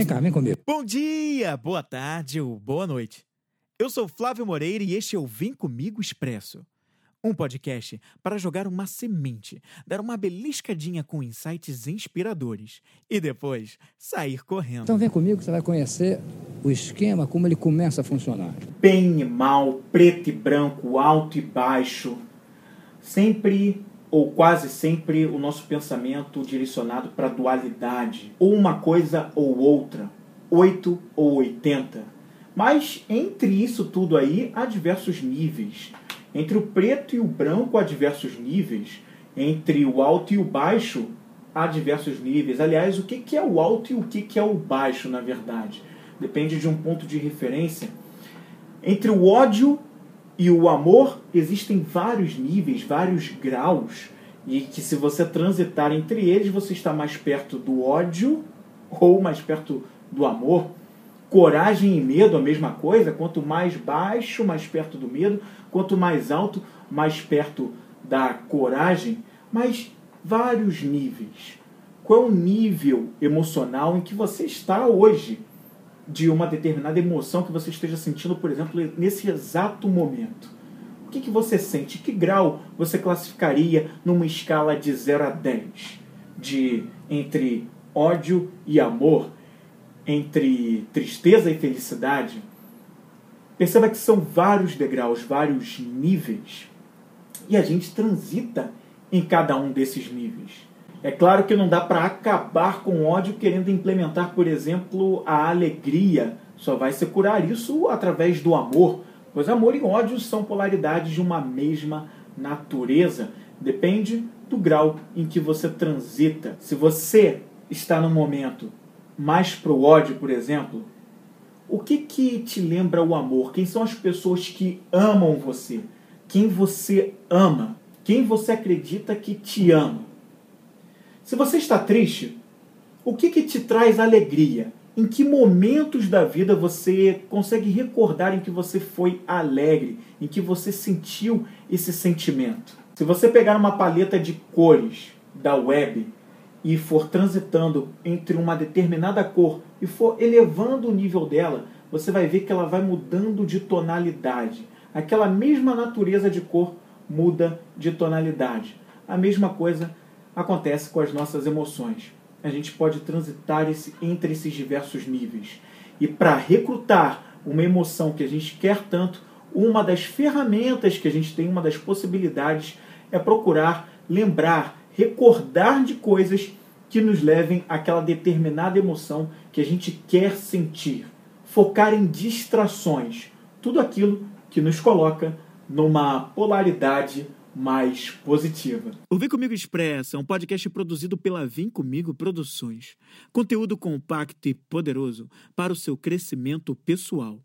Vem cá, vem comigo. Bom dia, boa tarde ou boa noite. Eu sou Flávio Moreira e este é o Vem Comigo Expresso. Um podcast para jogar uma semente, dar uma beliscadinha com insights inspiradores e depois sair correndo. Então vem comigo que você vai conhecer o esquema, como ele começa a funcionar. Bem e mal, preto e branco, alto e baixo. Sempre ou quase sempre o nosso pensamento direcionado para a dualidade, ou uma coisa ou outra, 8 ou 80. Mas entre isso tudo aí há diversos níveis. Entre o preto e o branco há diversos níveis. Entre o alto e o baixo há diversos níveis. Aliás, o que é o alto e o que é o baixo, na verdade? Depende de um ponto de referência. Entre o ódio e o amor existem vários níveis, vários graus, e que se você transitar entre eles, você está mais perto do ódio ou mais perto do amor. Coragem e medo, a mesma coisa. Quanto mais baixo, mais perto do medo. Quanto mais alto, mais perto da coragem. Mas vários níveis. Qual é o nível emocional em que você está hoje? De uma determinada emoção que você esteja sentindo, por exemplo, nesse exato momento. O que, que você sente? Que grau você classificaria numa escala de 0 a 10? De entre ódio e amor, entre tristeza e felicidade? Perceba que são vários degraus, vários níveis. E a gente transita em cada um desses níveis. É claro que não dá para acabar com o ódio querendo implementar, por exemplo, a alegria. Só vai se curar isso através do amor, pois amor e ódio são polaridades de uma mesma natureza. Depende do grau em que você transita. Se você está no momento mais pro ódio, por exemplo, o que que te lembra o amor? Quem são as pessoas que amam você? Quem você ama? Quem você acredita que te ama? Se você está triste, o que, que te traz alegria? Em que momentos da vida você consegue recordar em que você foi alegre, em que você sentiu esse sentimento? Se você pegar uma paleta de cores da web e for transitando entre uma determinada cor e for elevando o nível dela, você vai ver que ela vai mudando de tonalidade. Aquela mesma natureza de cor muda de tonalidade. A mesma coisa acontece com as nossas emoções. A gente pode transitar esse, entre esses diversos níveis. E para recrutar uma emoção que a gente quer tanto, uma das ferramentas que a gente tem, uma das possibilidades, é procurar lembrar, recordar de coisas que nos levem àquela determinada emoção que a gente quer sentir. Focar em distrações, tudo aquilo que nos coloca numa polaridade mais positiva. O Vem Comigo Expressa é um podcast produzido pela Vem Comigo Produções. Conteúdo compacto e poderoso para o seu crescimento pessoal.